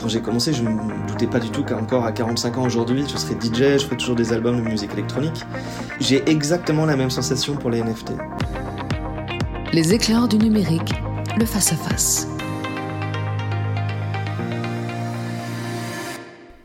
Quand j'ai commencé, je me doutais pas du tout qu'encore à 45 ans aujourd'hui, je serais DJ, je ferais toujours des albums de musique électronique. J'ai exactement la même sensation pour les NFT. Les éclairs du numérique, le face-à-face.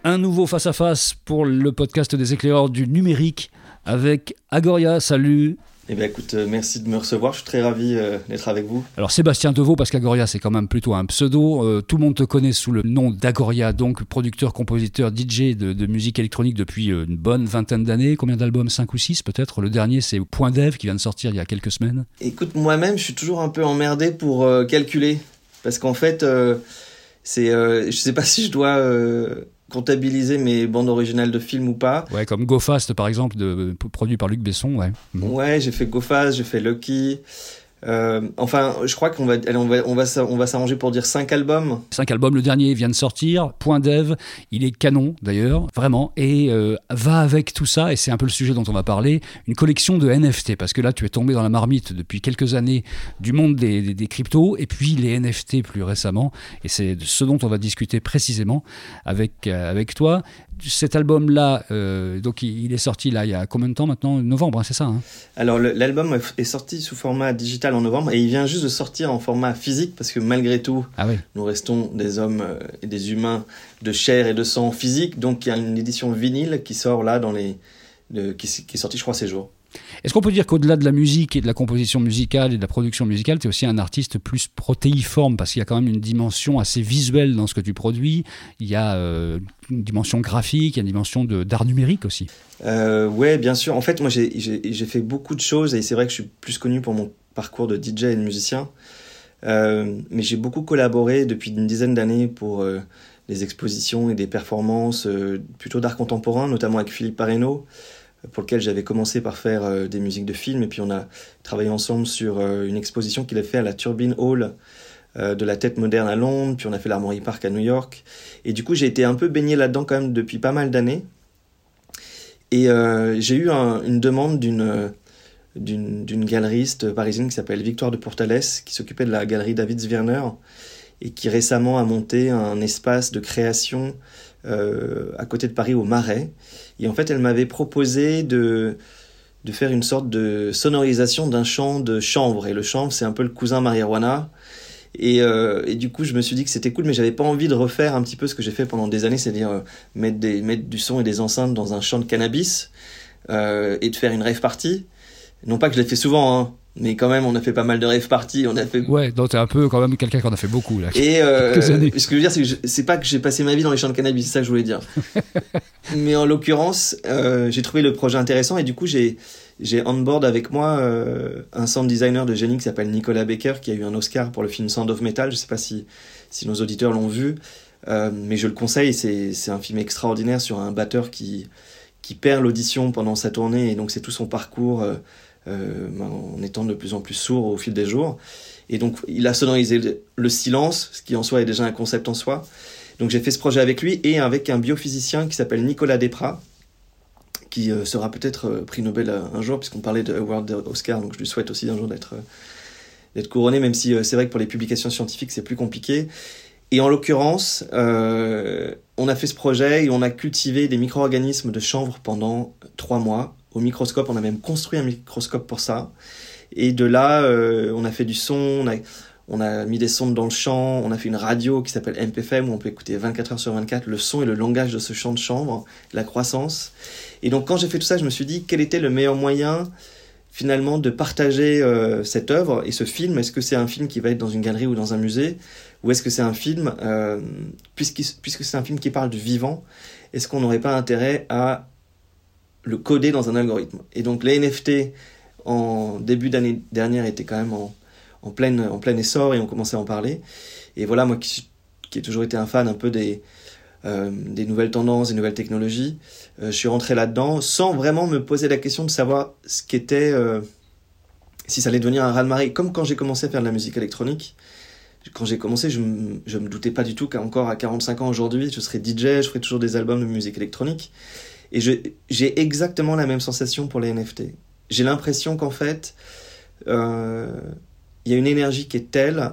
Un nouveau face-à-face pour le podcast des éclaireurs du numérique avec Agoria. Salut eh bien écoute, euh, merci de me recevoir, je suis très ravi euh, d'être avec vous. Alors Sébastien Deveau, parce qu'Agoria c'est quand même plutôt un pseudo, euh, tout le monde te connaît sous le nom d'Agoria, donc producteur, compositeur, DJ de, musique électronique depuis une bonne vingtaine d'années. Combien d'albums? 5 ou 6 peut-être? Le dernier c'est Point Dev qui vient de sortir il y a quelques semaines. Écoute, moi-même je suis toujours un peu emmerdé pour calculer, parce qu'en fait, c'est, je sais pas si je dois comptabiliser mes bandes originales de films ou pas. Ouais, comme Go Fast par exemple, de, produit par Luc Besson, ouais. Ouais, j'ai fait Go Fast, j'ai fait Lucky. Euh, enfin, je crois qu'on va, on va, on va, on va s'arranger pour dire 5 albums. 5 albums, le dernier vient de sortir, Point Dev, il est canon d'ailleurs, vraiment, et euh, va avec tout ça, et c'est un peu le sujet dont on va parler, une collection de NFT, parce que là tu es tombé dans la marmite depuis quelques années du monde des, des, cryptos, et puis les NFT plus récemment, et c'est ce dont on va discuter précisément avec, euh, avec toi. Cet album-là, donc il, est sorti là il y a combien de temps maintenant? Novembre, hein, c'est ça hein? Alors l'album est sorti sous format digital en novembre et il vient juste de sortir en format physique parce que malgré tout, ah nous restons des hommes euh, et des humains de chair et de sang physique. Donc il y a une édition vinyle qui sort là dans les, qui, qui est sortie je crois ces jours. Est-ce qu'on peut dire qu'au-delà de la musique et de la composition musicale et de la production musicale, tu es aussi un artiste plus protéiforme? Parce qu'il y a quand même une dimension assez visuelle dans ce que tu produis. Il y a euh, une dimension graphique, il y a une dimension d'art numérique aussi. Euh, ouais, bien sûr. En fait, moi, j'ai fait beaucoup de choses et c'est vrai que je suis plus connu pour mon parcours de DJ et de musicien. Euh, mais j'ai beaucoup collaboré depuis une dizaine d'années pour euh, des expositions et des performances plutôt d'art contemporain, notamment avec Philippe Pareno pour lequel j'avais commencé par faire euh, des musiques de films. Et puis on a travaillé ensemble sur euh, une exposition qu'il a fait à la Turbine Hall euh, de la tête moderne à Londres. Puis on a fait l'Armory Park à New York. Et du coup, j'ai été un peu baigné là-dedans quand même depuis pas mal d'années. Et j'ai eu une demande d'une d'une galeriste parisienne qui s'appelle Victoire de Portales, qui s'occupait de la galerie David Zwirner et qui récemment a monté un espace de création euh, à côté de Paris au Marais. Et en fait, elle m'avait proposé de, de faire une sorte de sonorisation d'un chant de chanvre. Et le chanvre, c'est un peu le cousin marijuana. Et, euh, et, du coup, je me suis dit que c'était cool, mais j'avais pas envie de refaire un petit peu ce que j'ai fait pendant des années, c'est-à-dire euh, mettre, des, mettre du son et des enceintes dans un champ de cannabis et de faire une rave party. Non pas que je l'ai fait souvent, hein, mais quand même, on a fait pas mal de rave parties. On a fait. Ouais, donc t'es un peu quand même quelqu'un qui en a fait beaucoup là. Et euh, ce que je veux dire, c'est que c'est pas que j'ai passé ma vie dans les champs de cannabis, c'est ça que je voulais dire. mais en l'occurrence, euh, j'ai trouvé le projet intéressant et du coup, j'ai j'ai on board avec moi euh, un sound designer de génie qui s'appelle Nicolas Baker, qui a eu un Oscar pour le film Sound of Metal. Je sais pas si si nos auditeurs l'ont vu, mais je le conseille. C'est c'est un film extraordinaire sur un batteur qui qui perd l'audition pendant sa tournée et donc c'est tout son parcours. Euh, euh, en étant de plus en plus sourd au fil des jours. Et donc, il a sonorisé le silence, ce qui en soi est déjà un concept en soi. Donc, j'ai fait ce projet avec lui et avec un biophysicien qui s'appelle Nicolas Desprats, qui euh, sera peut-être euh, prix Nobel un jour, puisqu'on parlait de Award Oscar, donc je lui souhaite aussi un jour d'être couronné, même si c'est vrai que pour les publications scientifiques, c'est plus compliqué. Et en l'occurrence, on a fait ce projet et on a cultivé des micro-organismes de chanvre pendant trois mois au microscope. On a même construit un microscope pour ça. Et de là, euh, on a fait du son, on a, mis des sondes dans le champ, on a fait une radio qui s'appelle MPFM où on peut écouter 24 heures sur 24 le son et le langage de ce champ de chambre, la croissance. Et donc quand j'ai fait tout ça, je me suis dit quel était le meilleur moyen finalement de partager euh, cette œuvre et ce film? Est-ce que c'est un film qui va être dans une galerie ou dans un musée? Ou est-ce que c'est un film, euh, puisque c'est un film qui parle du vivant, est-ce qu'on n'aurait pas intérêt à le coder dans un algorithme. Et donc les NFT en début d'année dernière étaient quand même en, en, en plein essor et on commençait à en parler. Et voilà, moi qui, qui ai toujours été un fan un peu des, euh, des nouvelles tendances, des nouvelles technologies, euh, je suis rentré là-dedans sans vraiment me poser la question de savoir ce qu'était, euh, si ça allait devenir un raz-de-marée. Comme quand j'ai commencé à faire de la musique électronique, quand j'ai commencé, je je me doutais pas du tout qu'encore à 45 ans aujourd'hui, je serais DJ, je ferais toujours des albums de musique électronique. Et j'ai exactement la même sensation pour les NFT. J'ai l'impression qu'en fait, euh, il y a une énergie qui est telle,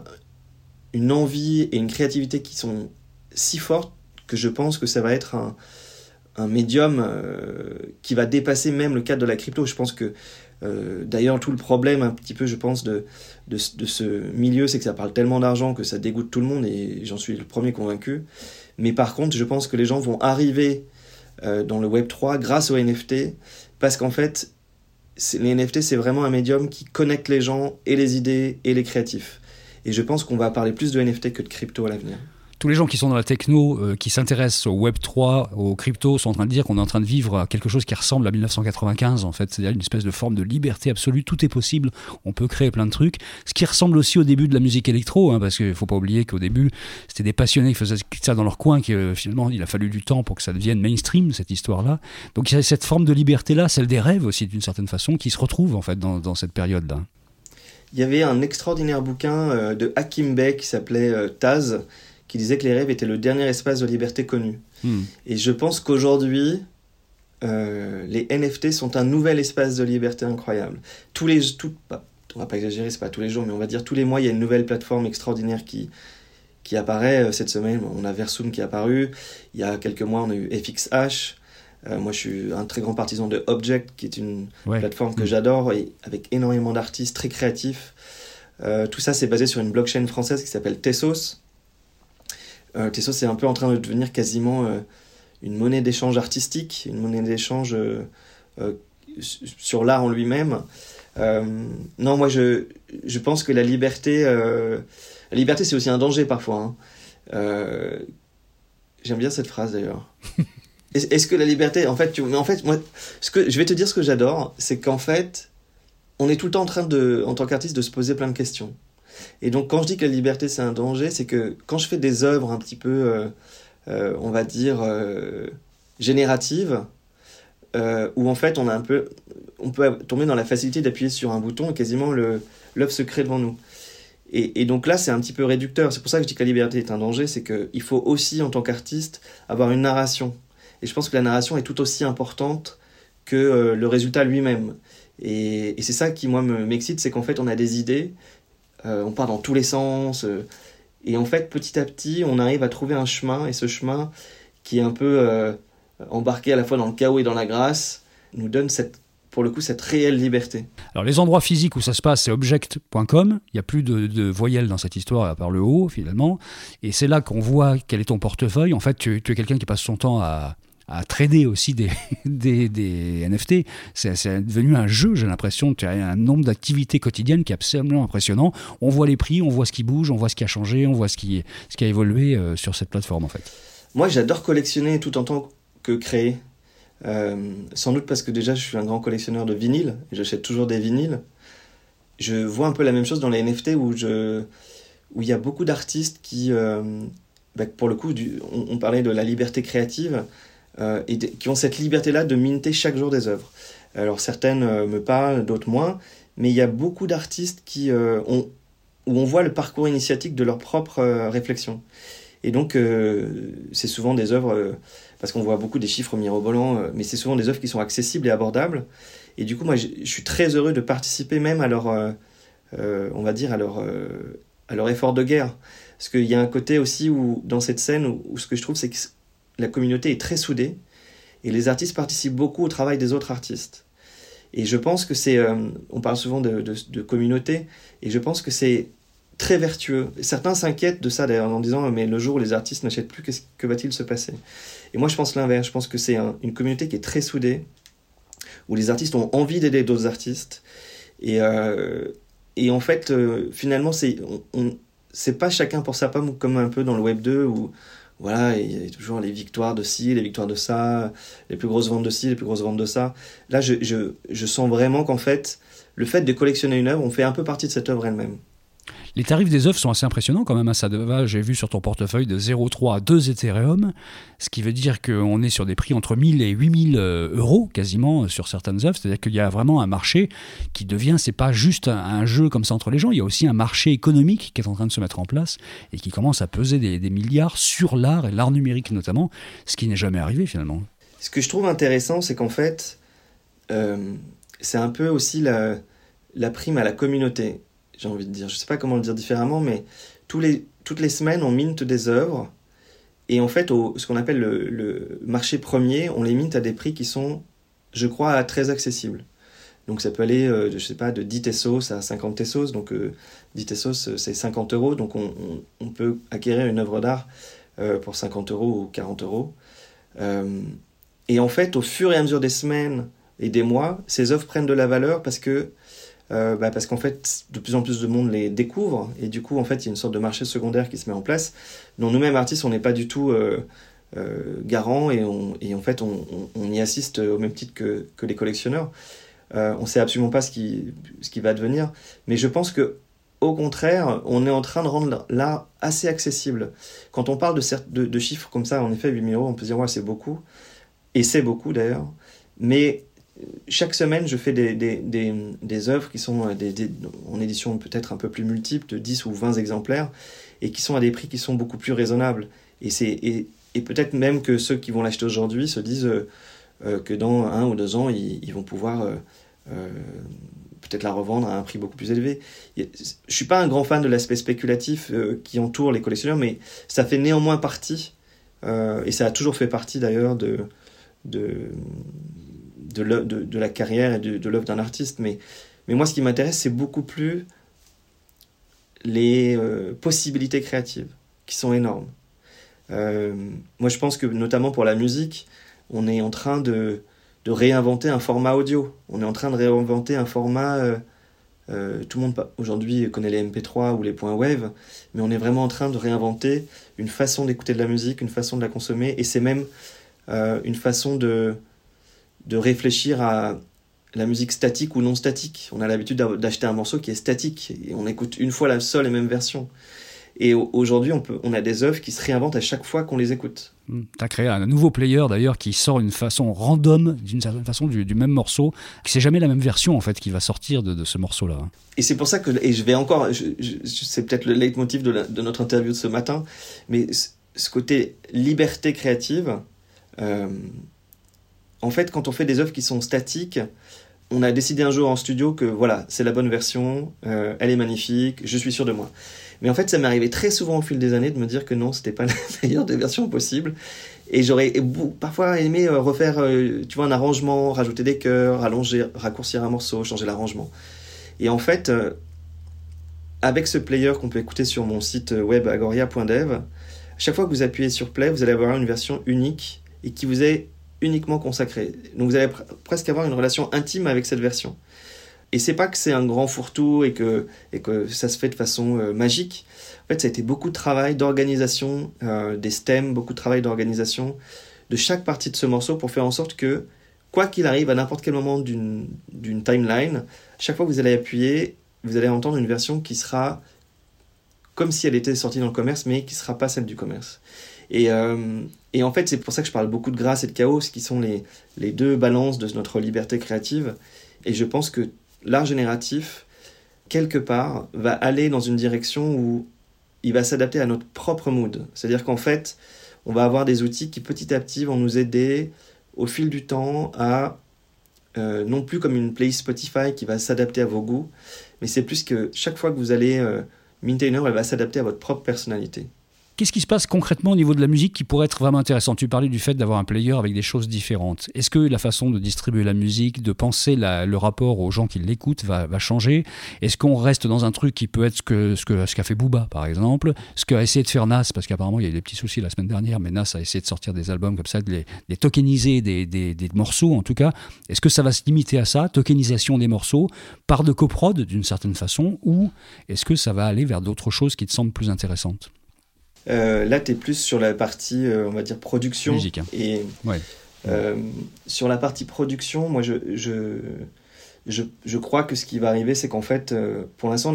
une envie et une créativité qui sont si forte que je pense que ça va être un, médium euh, qui va dépasser même le cadre de la crypto. Je pense que euh, d'ailleurs tout le problème un petit peu, je pense, de ce milieu, c'est que ça parle tellement d'argent que ça dégoûte tout le monde et j'en suis le premier convaincu. Mais par contre, je pense que les gens vont arriver euh, dans le Web 3 grâce aux NFT parce qu'en fait, les NFT, c'est vraiment un médium qui connecte les gens et les idées et les créatifs. Et je pense qu'on va parler plus de NFT que de crypto à l'avenir tous les gens qui sont dans la techno, euh, qui s'intéressent au Web 3, au crypto, sont en train de dire qu'on est en train de vivre quelque chose qui ressemble à 1995 en fait, c'est-à-dire une espèce de forme de liberté absolue, tout est possible, on peut créer plein de trucs, ce qui ressemble aussi au début de la musique électro, hein, parce qu'il ne faut pas oublier qu'au début c'était des passionnés qui faisaient ça dans leur coin, que euh, finalement il a fallu du temps pour que ça devienne mainstream cette histoire-là. Donc il y a cette forme de liberté-là, celle des rêves aussi d'une certaine façon, qui se retrouve en fait dans, dans cette période-là. Il y avait un extraordinaire bouquin euh, de Hakim Bey qui s'appelait Taz qui disait que les rêves étaient le dernier espace de liberté connu. Hmm. Et je pense qu'aujourd'hui, euh, les NFT sont un nouvel espace de liberté incroyable. Tous les, tout, bah, on va pas exagérer, c'est pas tous les jours, mais on va dire tous les mois, il y a une nouvelle plateforme extraordinaire qui, qui apparaît euh, cette semaine. On a Versum qui est apparu. Il y a quelques mois, on a eu FXH. Euh, moi, je suis un très grand partisan de Object, qui est une plateforme que hmm. j'adore, et avec énormément d'artistes très créatifs. tout ça, c'est basé sur une blockchain française qui s'appelle Tessos. Euh, Tesso, c'est un peu en train de devenir quasiment euh, une monnaie d'échange artistique, une monnaie d'échange euh, sur l'art en lui-même. non, moi, je, je pense que la liberté, la liberté, c'est aussi un danger parfois. Hein. J'aime bien cette phrase d'ailleurs. Est-ce que la liberté, en fait, tu, mais en fait, moi, ce que, je vais te dire ce que j'adore, c'est qu'en fait, on est tout le temps en train de, en tant qu'artiste, de se poser plein de questions. Et donc quand je dis que la liberté c'est un danger, c'est que quand je fais des œuvres un petit peu, euh, euh, on va dire, euh, génératives, où en fait on a un peu, on peut tomber dans la facilité d'appuyer sur un bouton et quasiment l'œuvre se crée devant nous. Et, et donc là c'est un petit peu réducteur. C'est pour ça que je dis que la liberté est un danger, c'est qu'il faut aussi en tant qu'artiste avoir une narration. Et je pense que la narration est tout aussi importante que le résultat lui-même. Et, et c'est ça qui, moi, m'excite, c'est qu'en fait, on a des idées, on part dans tous les sens. Euh, et en fait, petit à petit, on arrive à trouver un chemin, et ce chemin, qui est un peu euh, embarqué à la fois dans le chaos et dans la grâce, nous donne cette pour le coup cette réelle liberté. Alors les endroits physiques où ça se passe, c'est object.com. Il n'y a plus de, voyelles dans cette histoire à part le haut finalement. Et c'est là qu'on voit quel est ton portefeuille. En fait, tu es quelqu'un qui passe son temps à, à trader aussi des, NFT. C'est devenu un jeu, j'ai l'impression. Tu as un nombre d'activités quotidiennes qui est absolument impressionnant. On voit les prix, on voit ce qui bouge, on voit ce qui a changé, on voit ce qui, a évolué euh, sur cette plateforme en fait. Moi, j'adore collectionner tout en tant que créer. Euh, sans doute parce que déjà, je suis un grand collectionneur de vinyles. J'achète toujours des vinyles. Je vois un peu la même chose dans les NFT où il y a beaucoup d'artistes qui, euh, bah, pour le coup, on, parlait de la liberté créative. Euh, et qui ont cette liberté-là de minter chaque jour des œuvres. Alors certaines euh, me parlent, d'autres moins, mais il y a beaucoup d'artistes qui euh, ont, où on voit le parcours initiatique de leur propre réflexion. Et donc c'est souvent des œuvres, parce qu'on voit beaucoup des chiffres mirobolants, mais c'est souvent des œuvres qui sont accessibles et abordables. Et du coup, moi, je suis très heureux de participer même à leur, on va dire, à leur, à leur effort de guerre. Parce qu'il y a un côté aussi où, dans cette scène, où ce que je trouve, c'est que la communauté est très soudée et les artistes participent beaucoup au travail des autres artistes. Et je pense que c'est, euh, on parle souvent de, communauté, et je pense que c'est très vertueux. Certains s'inquiètent de ça d'ailleurs en disant mais le jour où les artistes n'achètent plus, que va-t-il se passer? Et moi je pense l'inverse, je pense que c'est une communauté qui est très soudée, où les artistes ont envie d'aider d'autres artistes. Et, euh, et en fait, euh, finalement, c'est, c'est pas chacun pour sa pomme comme un peu dans le Web 2 où voilà, il y a toujours les victoires de ci, les victoires de ça, les plus grosses ventes de ci, les plus grosses ventes de ça. Là, je, je, je sens vraiment qu'en fait, le fait de collectionner une œuvre, on fait un peu partie de cette œuvre elle-même. Les tarifs des œuvres sont assez impressionnants quand même. à Ça va, j'ai vu sur ton portefeuille de 0,3 à 2 Ethereum, ce qui veut dire qu'on est sur des prix entre 1000 et 8000 euh, euros quasiment sur certaines œuvres. C'est-à-dire qu'il y a vraiment un marché qui devient, c'est pas juste un, jeu comme ça entre les gens, il y a aussi un marché économique qui est en train de se mettre en place et qui commence à peser des, milliards sur l'art et l'art numérique notamment, ce qui n'est jamais arrivé finalement. Ce que je trouve intéressant, c'est qu'en fait, euh, c'est un peu aussi la prime à la communauté j'ai envie de dire. Je sais pas comment le dire différemment, mais tous les, toutes les semaines, on minte des œuvres Et en fait, au, ce qu'on appelle le, le, marché premier, on les mint à des prix qui sont, je crois, très accessibles. Donc ça peut aller, euh, je sais pas, de 10 tessos à 50 tessos. Donc euh, 10 tessos, euh, c'est 50 euros. Donc on, on, peut acquérir une œuvre d'art euh, pour 50 euros ou 40 euros. Euh, et en fait, au fur et à mesure des semaines et des mois, ces œuvres prennent de la valeur parce que euh, bah parce qu'en fait, de plus en plus de monde les découvre, et du coup, en fait, il y a une sorte de marché secondaire qui se met en place, dont nous-mêmes, artistes, on n'est pas du tout euh, euh, garants, et, en fait, on, y assiste au même titre que, les collectionneurs. Euh, on ne sait absolument pas ce qui, va advenir, mais je pense que au contraire, on est en train de rendre l'art assez accessible. Quand on parle de, chiffres comme ça, en effet, 8000 euros, on peut se dire, ouais, c'est beaucoup, et c'est beaucoup d'ailleurs, mais chaque semaine, je fais des, des, des, œuvres qui sont euh, en édition peut-être un peu plus multiple, de 10 ou 20 exemplaires, et qui sont à des prix qui sont beaucoup plus raisonnables. Et, et, et peut-être même que ceux qui vont l'acheter aujourd'hui se disent euh, euh, que dans un ou deux ans, ils, vont pouvoir peut-être la revendre à un prix beaucoup plus élevé. Je ne suis pas un grand fan de l'aspect spéculatif qui entoure les collectionneurs, mais ça fait néanmoins partie, et ça a toujours fait partie d'ailleurs de... de de, de, la carrière et de, l'œuvre d'un artiste. Mais, mais moi, ce qui m'intéresse, c'est beaucoup plus les euh, possibilités créatives, qui sont énormes. Euh, moi, je pense que notamment pour la musique, on est en train de, de réinventer un format audio. On est en train de réinventer un format... Euh, tout le monde aujourd'hui connaît les MP3 ou les points wave, mais on est vraiment en train de réinventer une façon d'écouter de la musique, une façon de la consommer, et c'est même une façon de, de réfléchir à la musique statique ou non statique. On a l'habitude d'acheter un morceau qui est statique et on écoute une fois la seule et même version. Et aujourd'hui, on, peut, on a des œuvres qui se réinventent à chaque fois qu'on les écoute. Mmh. Tu as créé un nouveau player d'ailleurs qui sort une façon random, d'une certaine façon, du, du, même morceau. C'est jamais la même version en fait qui va sortir de, de ce morceau-là. Et c'est pour ça que, et je vais encore, c'est peut-être le leitmotiv de, la, de notre interview de ce matin, mais ce côté liberté créative, euh, en fait, quand on fait des œuvres qui sont statiques, on a décidé un jour en studio que voilà, c'est la bonne version, euh, elle est magnifique, je suis sûr de moi. Mais en fait, ça m'est arrivé très souvent au fil des années de me dire que non, c'était pas la meilleure des versions possibles. Et j'aurais parfois aimé euh, refaire, euh, tu vois, un arrangement, rajouter des chœurs, allonger, raccourcir un morceau, changer l'arrangement. Et en fait, avec ce player qu'on peut écouter sur mon site web agoria.dev, chaque fois que vous appuyez sur play, vous allez avoir une version unique et qui vous est uniquement consacré. Donc vous allez pr presque avoir une relation intime avec cette version. Et c'est pas que c'est un grand fourre-tout et que, et que ça se fait de façon euh, magique. En fait, ça a été beaucoup de travail d'organisation euh, des stems, beaucoup de travail d'organisation de chaque partie de ce morceau pour faire en sorte que, quoi qu'il arrive à n'importe quel moment d'une timeline, chaque fois que vous allez appuyer, vous allez entendre une version qui sera comme si elle était sortie dans le commerce, mais qui sera pas celle du commerce. Et, euh, et en fait, c'est pour ça que je parle beaucoup de grâce et de chaos, qui sont les, deux balances de notre liberté créative. Et je pense que l'art génératif, quelque part, va aller dans une direction où il va s'adapter à notre propre mood. C'est-à-dire qu'en fait, on va avoir des outils qui petit à petit vont nous aider au fil du temps à euh, non plus comme une playlist Spotify qui va s'adapter à vos goûts, mais c'est plus que chaque fois que vous allez euh, minter une elle va s'adapter à votre propre personnalité. Qu'est-ce qui se passe concrètement au niveau de la musique qui pourrait être vraiment intéressant? Tu parlais du fait d'avoir un player avec des choses différentes. Est-ce que la façon de distribuer la musique, de penser le rapport aux gens qui l'écoutent va, changer? Est-ce qu'on reste dans un truc qui peut être ce qu'a que, ce qu'a fait Booba, par exemple? Ce qu'a essayé de faire Nas, parce qu'apparemment il y a eu des petits soucis la semaine dernière, mais Nas a essayé de sortir des albums comme ça, de les, les tokeniser des, des, des, morceaux en tout cas. Est-ce que ça va se limiter à ça, tokenisation des morceaux, par de coprod d'une certaine façon, ou est-ce que ça va aller vers d'autres choses qui te semblent plus intéressantes? Euh, là, tu es plus sur la partie, euh, on va dire, production. Hein. Et ouais. euh, sur la partie production, moi, je, je, je, je, crois que ce qui va arriver, c'est qu'en fait, pour l'instant,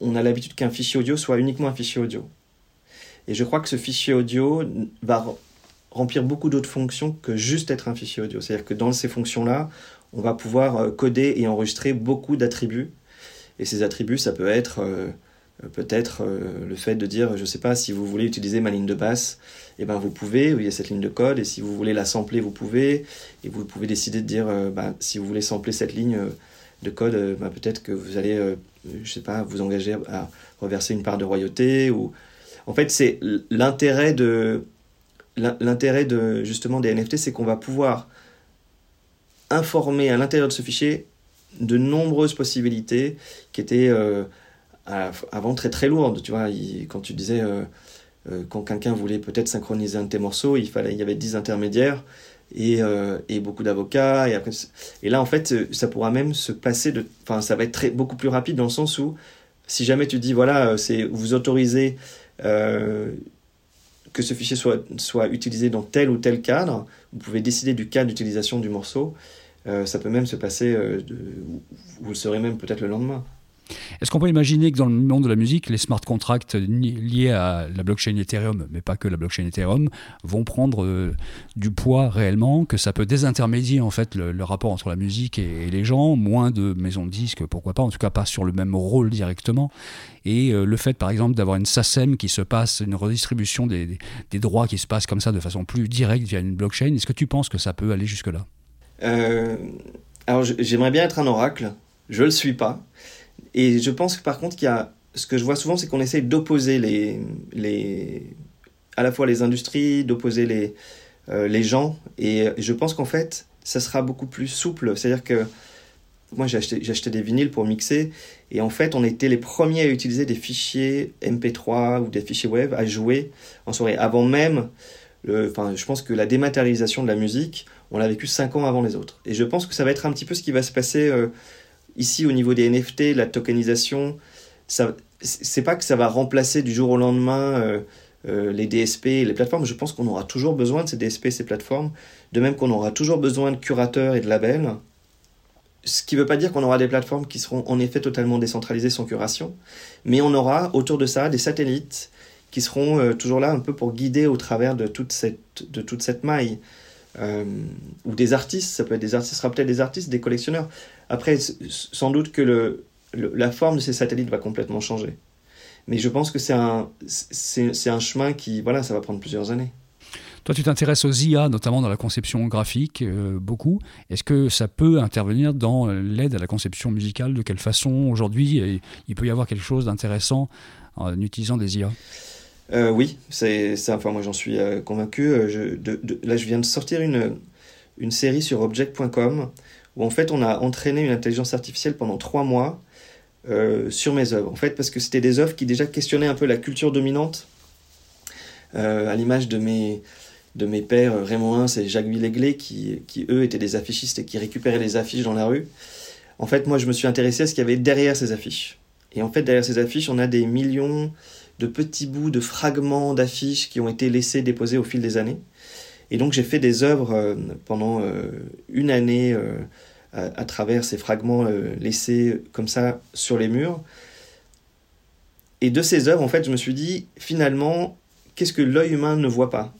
on a, l'habitude qu'un fichier audio soit uniquement un fichier audio. Et je crois que ce fichier audio va remplir beaucoup d'autres fonctions que juste être un fichier audio. C'est-à-dire que dans ces fonctions-là, on va pouvoir coder et enregistrer beaucoup d'attributs. Et ces attributs, ça peut être peut-être euh, le fait de dire, je sais pas, si vous voulez utiliser ma ligne de basse, eh ben vous pouvez, il y a cette ligne de code, et si vous voulez la sampler, vous pouvez, et vous pouvez décider de dire, euh, bah, si vous voulez sampler cette ligne de code, euh, bah, peut-être que vous allez, euh, je sais pas, vous engager à reverser une part de royauté, ou... En fait, c'est l'intérêt de, l'intérêt de justement des NFT, c'est qu'on va pouvoir informer à l'intérieur de ce fichier de nombreuses possibilités qui étaient euh, avant très très lourdes. Tu vois, quand tu disais euh, euh, quand quelqu'un voulait peut-être synchroniser un de tes morceaux, il fallait, il y avait 10 intermédiaires et, et beaucoup d'avocats et là en fait ça pourra même se passer enfin ça va être beaucoup plus rapide dans le sens où si jamais tu dis voilà vous autorisez que ce fichier soit, utilisé dans tel ou tel cadre, vous pouvez décider du cadre d'utilisation du morceau. Euh, ça peut même se passer, euh, vous le saurez même peut-être le lendemain. Est-ce qu'on peut imaginer que dans le monde de la musique, les smart contracts liés à la blockchain Ethereum, mais pas que la blockchain Ethereum, vont prendre euh, du poids réellement, que ça peut désintermédier en fait le, rapport entre la musique et, les gens, moins de maisons de disques, pourquoi pas, en tout cas pas sur le même rôle directement. Et euh, le fait par exemple d'avoir une SACEM qui se passe, une redistribution des, droits qui se passe comme ça de façon plus directe via une blockchain, est-ce que tu penses que ça peut aller jusque-là? Euh, Alors j'aimerais bien être un oracle, je le suis pas. Et je pense que par contre, qu'il y a, ce que je vois souvent, c'est qu'on essaye d'opposer les, les, à la fois les industries, d'opposer les, euh, les gens. Et je pense qu'en fait, ça sera beaucoup plus souple. C'est-à-dire que moi, j'ai acheté, des vinyles pour mixer. Et en fait, on était les premiers à utiliser des fichiers MP3 ou des fichiers web à jouer en soirée. Avant même, enfin, je pense que la dématérialisation de la musique, on l'a vécu 5 ans avant les autres. Et je pense que ça va être un petit peu ce qui va se passer. Euh, Ici, au niveau des NFT, la tokenisation, ça, c'est pas que ça va remplacer du jour au lendemain euh, euh, les DSP et les plateformes. Je pense qu'on aura toujours besoin de ces DSP et ces plateformes, de même qu'on aura toujours besoin de curateurs et de labels. Ce qui ne veut pas dire qu'on aura des plateformes qui seront en effet totalement décentralisées sans curation, mais on aura autour de ça des satellites qui seront euh, toujours là un peu pour guider au travers de toute cette, de toute cette maille. Ou des artistes, ça peut être des artistes, des artistes, des collectionneurs. Après, sans doute que le, la forme de ces satellites va complètement changer. Mais je pense que c'est un, un chemin qui, voilà, ça va prendre plusieurs années. Toi, tu t'intéresses aux IA, notamment dans la conception graphique, euh, beaucoup. Est-ce que ça peut intervenir dans l'aide à la conception musicale? De quelle façon aujourd'hui il peut y avoir quelque chose d'intéressant en utilisant des IA euh, Oui, c'est, enfin, moi j'en suis euh, convaincu. Je, là, je viens de sortir une, une série sur object.com où en fait on a entraîné une intelligence artificielle pendant trois mois euh, sur mes œuvres. En fait, parce que c'était des œuvres qui déjà questionnaient un peu la culture dominante, euh, à l'image de mes, de mes pères euh, Raymond Hins et Jacques Villeglé, qui, qui eux étaient des affichistes et qui récupéraient les affiches dans la rue. En fait, moi je me suis intéressé à ce qu'il y avait derrière ces affiches. Et en fait, derrière ces affiches, on a des millions de petits bouts, de fragments d'affiches qui ont été laissés déposés au fil des années. Et donc j'ai fait des œuvres euh, pendant euh, une année euh, à, travers ces fragments laissés comme ça sur les murs. Et de ces œuvres, en fait, je me suis dit, finalement, qu'est-ce que l'œil humain ne voit pas?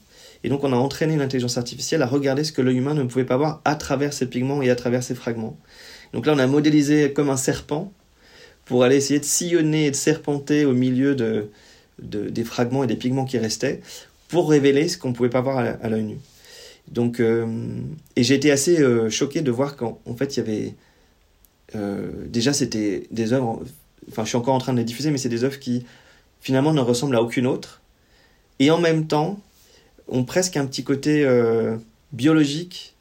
Et donc on a entraîné l'intelligence artificielle à regarder ce que l'œil humain ne pouvait pas voir à travers ces pigments et à travers ces fragments. Donc là, on a modélisé comme un serpent pour aller essayer de sillonner et de serpenter au milieu de, des fragments et des pigments qui restaient pour révéler ce qu'on ne pouvait pas voir à l'œil nu. Donc, euh, et j'ai été assez euh, choqué de voir qu'en fait, il y avait. Euh, déjà, c'était des œuvres. Enfin, je suis encore en train de les diffuser, mais c'est des œuvres qui, finalement, ne ressemblent à aucune autre. Et en même temps, ont presque un petit côté biologique.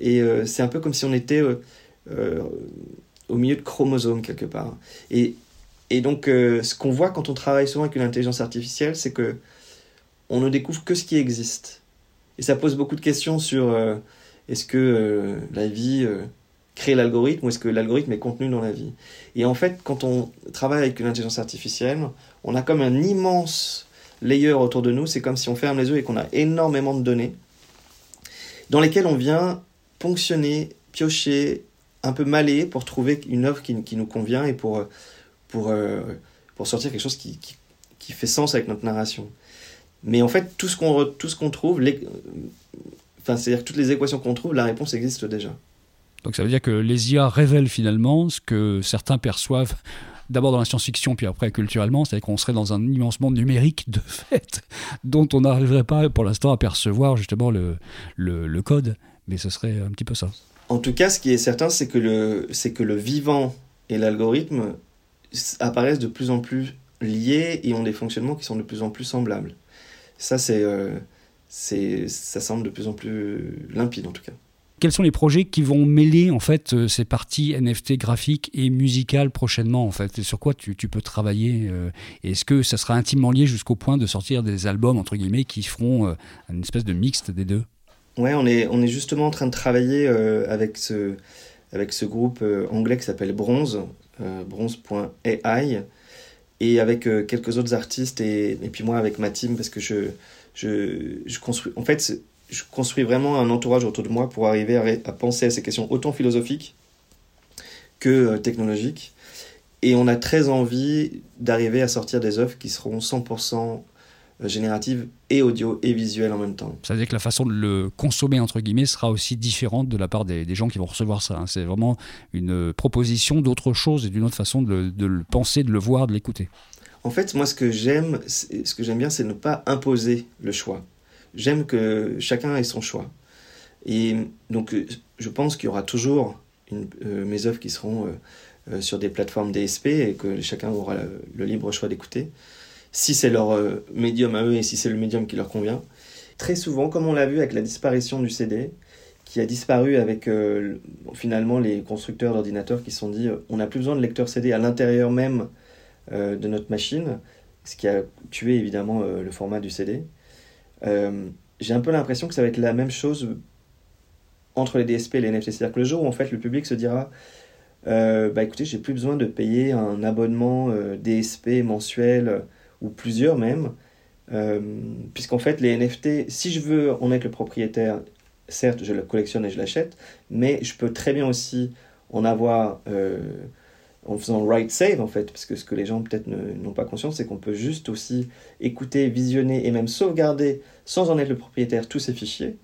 Et c'est un peu comme si on était au milieu de chromosomes, quelque part. Et, et donc, ce qu'on voit quand on travaille souvent avec une intelligence artificielle, c'est que on ne découvre que ce qui existe. Et ça pose beaucoup de questions sur euh, est-ce que euh, la vie euh, crée l'algorithme ou est-ce que l'algorithme est contenu dans la vie. Et en fait, quand on travaille avec une intelligence artificielle, on a comme un immense layer autour de nous. C'est comme si on ferme les yeux et qu'on a énormément de données dans lesquelles on vient ponctionner, piocher, un peu maler pour trouver une œuvre qui nous convient et pour, pour, pour sortir quelque chose qui, qui, qui fait sens avec notre narration. Mais en fait, tout ce qu'on qu'on trouve, les, enfin, c'est-à-dire toutes les équations qu'on trouve, la réponse existe déjà. Donc ça veut dire que les IA révèlent finalement ce que certains perçoivent d'abord dans la science-fiction, puis après culturellement, c'est-à-dire qu'on serait dans un immense monde numérique de fait, dont on n'arriverait pas pour l'instant à percevoir justement le, le, le, code, mais ce serait un petit peu ça. En tout cas, ce qui est certain, c'est que le, que le vivant et l'algorithme apparaissent de plus en plus liés et ont des fonctionnements qui sont de plus en plus semblables. Ça, c'est euh, c'est, ça semble de plus en plus limpide en tout cas. Quels sont les projets qui vont mêler en fait euh, ces parties NFT graphiques et musicales prochainement en fait? Sur quoi tu, peux travailler euh, Est-ce que ça sera intimement lié jusqu'au point de sortir des albums entre guillemets qui feront euh, une espèce de mixte des deux? Ouais, on est, on est justement en train de travailler avec, ce, avec ce groupe anglais qui s'appelle Bronze, bronze.ai, et avec quelques autres artistes et, et, puis moi avec ma team parce que je, je, je construis. En fait, je construis vraiment un entourage autour de moi pour arriver à, penser à ces questions autant philosophiques que euh, technologiques. Et on a très envie d'arriver à sortir des œuvres qui seront 100% euh, génératives et audio et visuelles en même temps. Ça veut dire que la façon de le consommer, entre guillemets, sera aussi différente de la part des, gens qui vont recevoir ça. Hein. C'est vraiment une proposition d'autre chose et d'une autre façon de, de, le penser, de le voir, de l'écouter. En fait, moi, ce que j'aime, ce que j'aime bien, c'est ne pas imposer le choix j'aime que chacun ait son choix. Et donc, euh, je pense qu'il y aura toujours une, euh, mes œuvres qui seront euh, sur des plateformes DSP et que chacun aura le, libre choix d'écouter, si c'est leur médium à eux et si c'est le médium qui leur convient. Très souvent, comme on l'a vu avec la disparition du CD, qui a disparu avec finalement les constructeurs d'ordinateurs qui se sont dit on n'a plus besoin de lecteur CD à l'intérieur même de notre machine, ce qui a tué évidemment le format du CD. Euh, j'ai un peu l'impression que ça va être la même chose entre les DSP et les NFT. C'est-à-dire que le jour où en fait le public se dira euh, bah écoutez, j'ai plus besoin de payer un abonnement euh, DSP mensuel ou plusieurs même, puisqu'en fait les NFT, si je veux en être le propriétaire, certes je le collectionne et je l'achète, mais je peux très bien aussi en avoir en faisant write save en fait, parce que ce que les gens peut-être n'ont pas conscience, c'est qu'on peut juste aussi écouter, visionner et même sauvegarder sans en être le propriétaire tous ces fichiers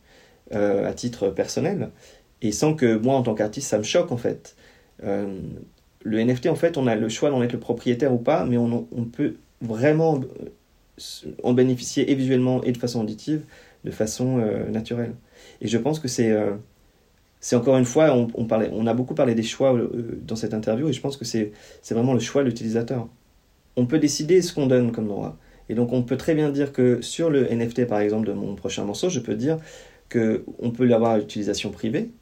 euh, à titre personnel et sans que moi en tant qu'artiste ça me choque en fait. Euh, le NFT en fait on a le choix d'en être le propriétaire ou pas, mais on peut vraiment euh, en bénéficier et visuellement et de façon auditive de façon naturelle. Et je pense que c'est c'est encore une fois, on, parlait, on a beaucoup parlé des choix euh, dans cette interview et je pense que c'est vraiment le choix de l'utilisateur. On peut décider ce qu'on donne comme droit. Et donc on peut très bien dire que sur le NFT par exemple de mon prochain morceau, je peux dire qu'on peut l'avoir à utilisation privée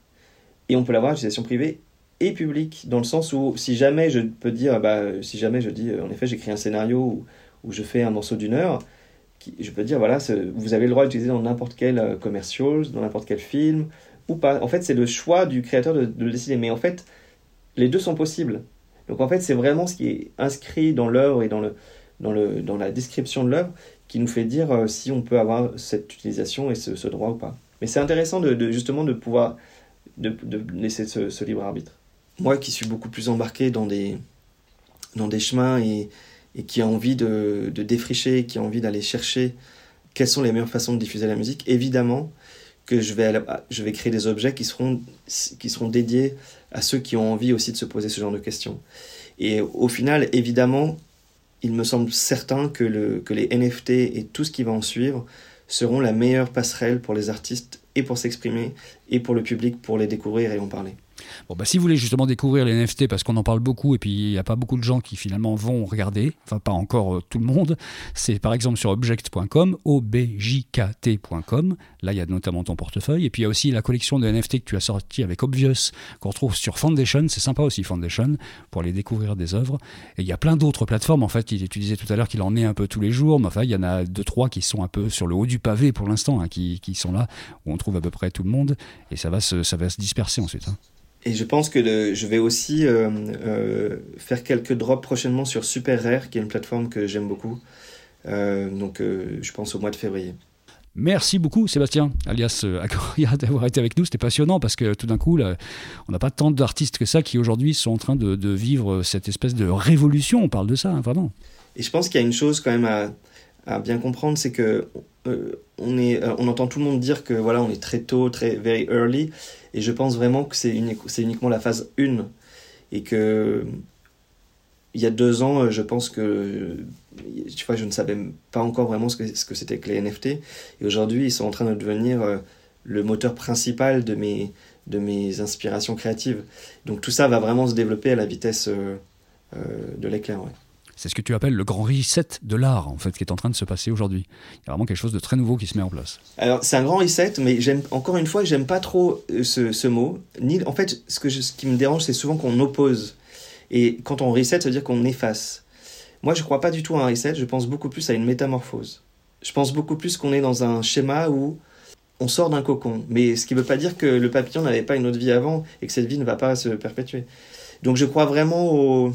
et on peut l'avoir à utilisation privée et publique dans le sens où si jamais je peux dire, bah, si jamais je dis en effet j'écris un scénario où, je fais un morceau d'une heure, je peux dire voilà, vous avez le droit d'utiliser dans n'importe quel euh, commercial, dans n'importe quel film, pas. En fait, c'est le choix du créateur de, le décider. Mais en fait, les deux sont possibles. Donc en fait, c'est vraiment ce qui est inscrit dans l'œuvre et dans, le, dans, le, dans la description de l'œuvre qui nous fait dire euh, si on peut avoir cette utilisation et ce, droit ou pas. Mais c'est intéressant de, justement de pouvoir de, laisser ce, libre arbitre. Moi qui suis beaucoup plus embarqué dans des, dans des chemins et, et qui a envie de, de défricher, qui a envie d'aller chercher quelles sont les meilleures façons de diffuser la musique, évidemment, que je vais, je vais créer des objets qui seront, qui seront dédiés à ceux qui ont envie aussi de se poser ce genre de questions. Et au final, évidemment, il me semble certain que, le, que les NFT et tout ce qui va en suivre seront la meilleure passerelle pour les artistes et pour s'exprimer et pour le public pour les découvrir et en parler. Bon, bah, si vous voulez justement découvrir les NFT, parce qu'on en parle beaucoup et puis il n'y a pas beaucoup de gens qui finalement vont regarder, enfin pas encore euh, tout le monde, c'est par exemple sur object.com, objkt.com. Là, il y a notamment ton portefeuille. Et puis il y a aussi la collection de NFT que tu as sorti avec Obvious, qu'on retrouve sur Foundation. C'est sympa aussi, Foundation, pour aller découvrir des œuvres. Et il y a plein d'autres plateformes. En fait, tu disais tout à l'heure qu'il en est un peu tous les jours. Mais enfin, il y en a deux, trois qui sont un peu sur le haut du pavé pour l'instant, hein, qui, qui, sont là, où on trouve à peu près tout le monde. Et ça va se, ça va se disperser ensuite. Hein. Et je pense que je vais aussi euh, euh, faire quelques drops prochainement sur Super Rare, qui est une plateforme que j'aime beaucoup. Euh, donc je pense au mois de février. Merci beaucoup Sébastien, alias Agoria, d'avoir été avec nous. C'était passionnant parce que tout d'un coup, on n'a pas tant d'artistes que ça qui aujourd'hui sont en train de, vivre cette espèce de révolution. On parle de ça, hein, vraiment. Et je pense qu'il y a une chose quand même à, à bien comprendre, c'est que on, est, on entend tout le monde dire que voilà, on est très tôt, très very early. Et je pense vraiment que c'est uniquement la phase 1. Et que il y a deux ans, euh, je pense que tu vois, je ne savais pas encore vraiment ce que, c'était que les NFT. Et aujourd'hui, ils sont en train de devenir euh, le moteur principal de mes, de mes inspirations créatives. Donc tout ça va vraiment se développer à la vitesse euh, de l'éclair. C'est ce que tu appelles le grand reset de l'art, en fait, qui est en train de se passer aujourd'hui. Il y a vraiment quelque chose de très nouveau qui se met en place. Alors, c'est un grand reset, mais j'aime, encore une fois, j'aime pas trop euh, ce, mot. En fait, ce, qui me dérange, c'est souvent qu'on oppose. Et quand on reset, ça veut dire qu'on efface. Moi, je crois pas du tout à un reset, je pense beaucoup plus à une métamorphose. Je pense beaucoup plus qu'on est dans un schéma où on sort d'un cocon. Mais ce qui ne veut pas dire que le papillon n'avait pas une autre vie avant et que cette vie ne va pas se perpétuer. Donc je crois vraiment au...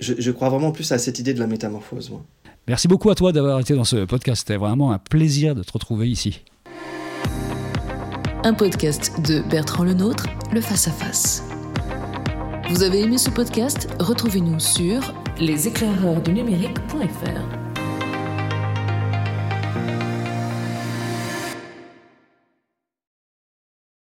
Je, je crois vraiment plus à cette idée de la métamorphose, moi. Merci beaucoup à toi d'avoir été dans ce podcast. C'était vraiment un plaisir de te retrouver ici. Un podcast de Bertrand Lenôtre, le Face à Face. Vous avez aimé ce podcast? Retrouvez-nous sur leséclaireursdunumérique.fr.